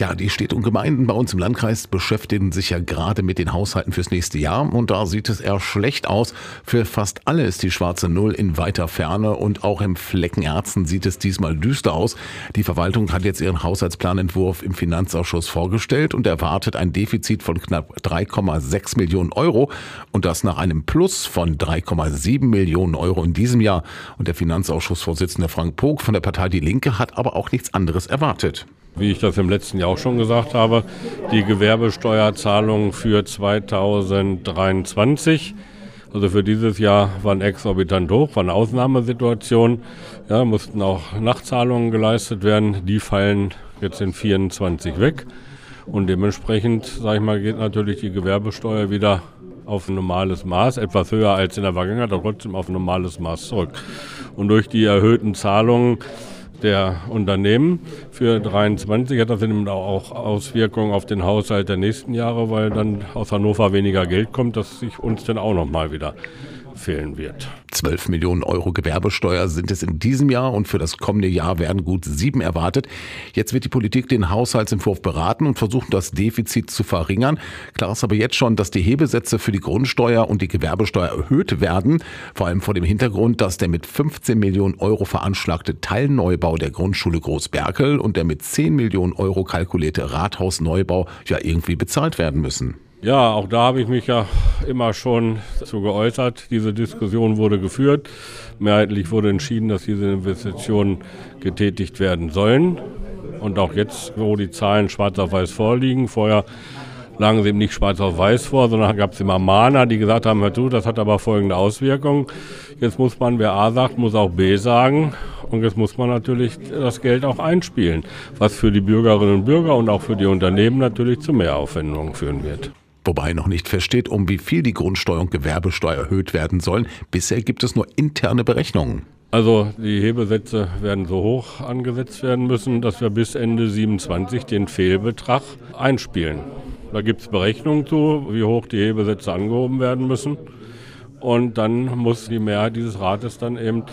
Ja, die Städte und Gemeinden bei uns im Landkreis beschäftigen sich ja gerade mit den Haushalten fürs nächste Jahr und da sieht es eher schlecht aus. Für fast alle ist die schwarze Null in weiter Ferne und auch im Flecken Erzen sieht es diesmal düster aus. Die Verwaltung hat jetzt ihren Haushaltsplanentwurf im Finanzausschuss vorgestellt und erwartet ein Defizit von knapp 3,6 Millionen Euro und das nach einem Plus von 3,7 Millionen Euro in diesem Jahr. Und der Finanzausschussvorsitzende Frank Pog von der Partei Die Linke hat aber auch nichts anderes erwartet wie ich das im letzten Jahr auch schon gesagt habe, die Gewerbesteuerzahlungen für 2023. Also für dieses Jahr waren exorbitant hoch, war eine Ausnahmesituation. Ja, mussten auch Nachzahlungen geleistet werden. Die fallen jetzt in 24 weg. Und dementsprechend, sage ich mal, geht natürlich die Gewerbesteuer wieder auf ein normales Maß, etwas höher als in der Vergangenheit, aber trotzdem auf ein normales Maß zurück. Und durch die erhöhten Zahlungen der Unternehmen. Für 23 hat das eben auch Auswirkungen auf den Haushalt der nächsten Jahre, weil dann aus Hannover weniger Geld kommt, das sich uns dann auch nochmal wieder fehlen wird. 12 Millionen Euro Gewerbesteuer sind es in diesem Jahr und für das kommende Jahr werden gut sieben erwartet. Jetzt wird die Politik den Haushaltsentwurf beraten und versuchen, das Defizit zu verringern. Klar ist aber jetzt schon, dass die Hebesätze für die Grundsteuer und die Gewerbesteuer erhöht werden. Vor allem vor dem Hintergrund, dass der mit 15 Millionen Euro veranschlagte Teilneubau der Grundschule Großberkel und der mit 10 Millionen Euro kalkulierte Rathausneubau ja irgendwie bezahlt werden müssen. Ja, auch da habe ich mich ja immer schon zu geäußert. Diese Diskussion wurde geführt. Mehrheitlich wurde entschieden, dass diese Investitionen getätigt werden sollen. Und auch jetzt, wo die Zahlen schwarz auf weiß vorliegen, vorher lagen sie eben nicht schwarz auf weiß vor, sondern gab es immer Mahner, die gesagt haben, hör zu, das hat aber folgende Auswirkungen. Jetzt muss man, wer A sagt, muss auch B sagen. Und jetzt muss man natürlich das Geld auch einspielen, was für die Bürgerinnen und Bürger und auch für die Unternehmen natürlich zu Mehraufwendungen führen wird. Wobei noch nicht feststeht, um wie viel die Grundsteuer und Gewerbesteuer erhöht werden sollen. Bisher gibt es nur interne Berechnungen. Also die Hebesätze werden so hoch angesetzt werden müssen, dass wir bis Ende 27 den Fehlbetrag einspielen. Da gibt es Berechnungen zu, wie hoch die Hebesätze angehoben werden müssen. Und dann muss die Mehrheit dieses Rates dann eben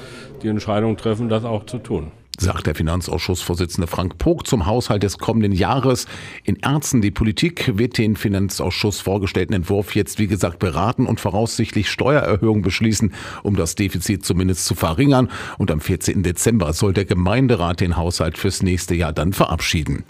die Entscheidung treffen, das auch zu tun sagt der Finanzausschussvorsitzende Frank Pog zum Haushalt des kommenden Jahres. In Ernsten, die Politik wird den Finanzausschuss vorgestellten Entwurf jetzt, wie gesagt, beraten und voraussichtlich Steuererhöhungen beschließen, um das Defizit zumindest zu verringern. Und am 14. Dezember soll der Gemeinderat den Haushalt fürs nächste Jahr dann verabschieden.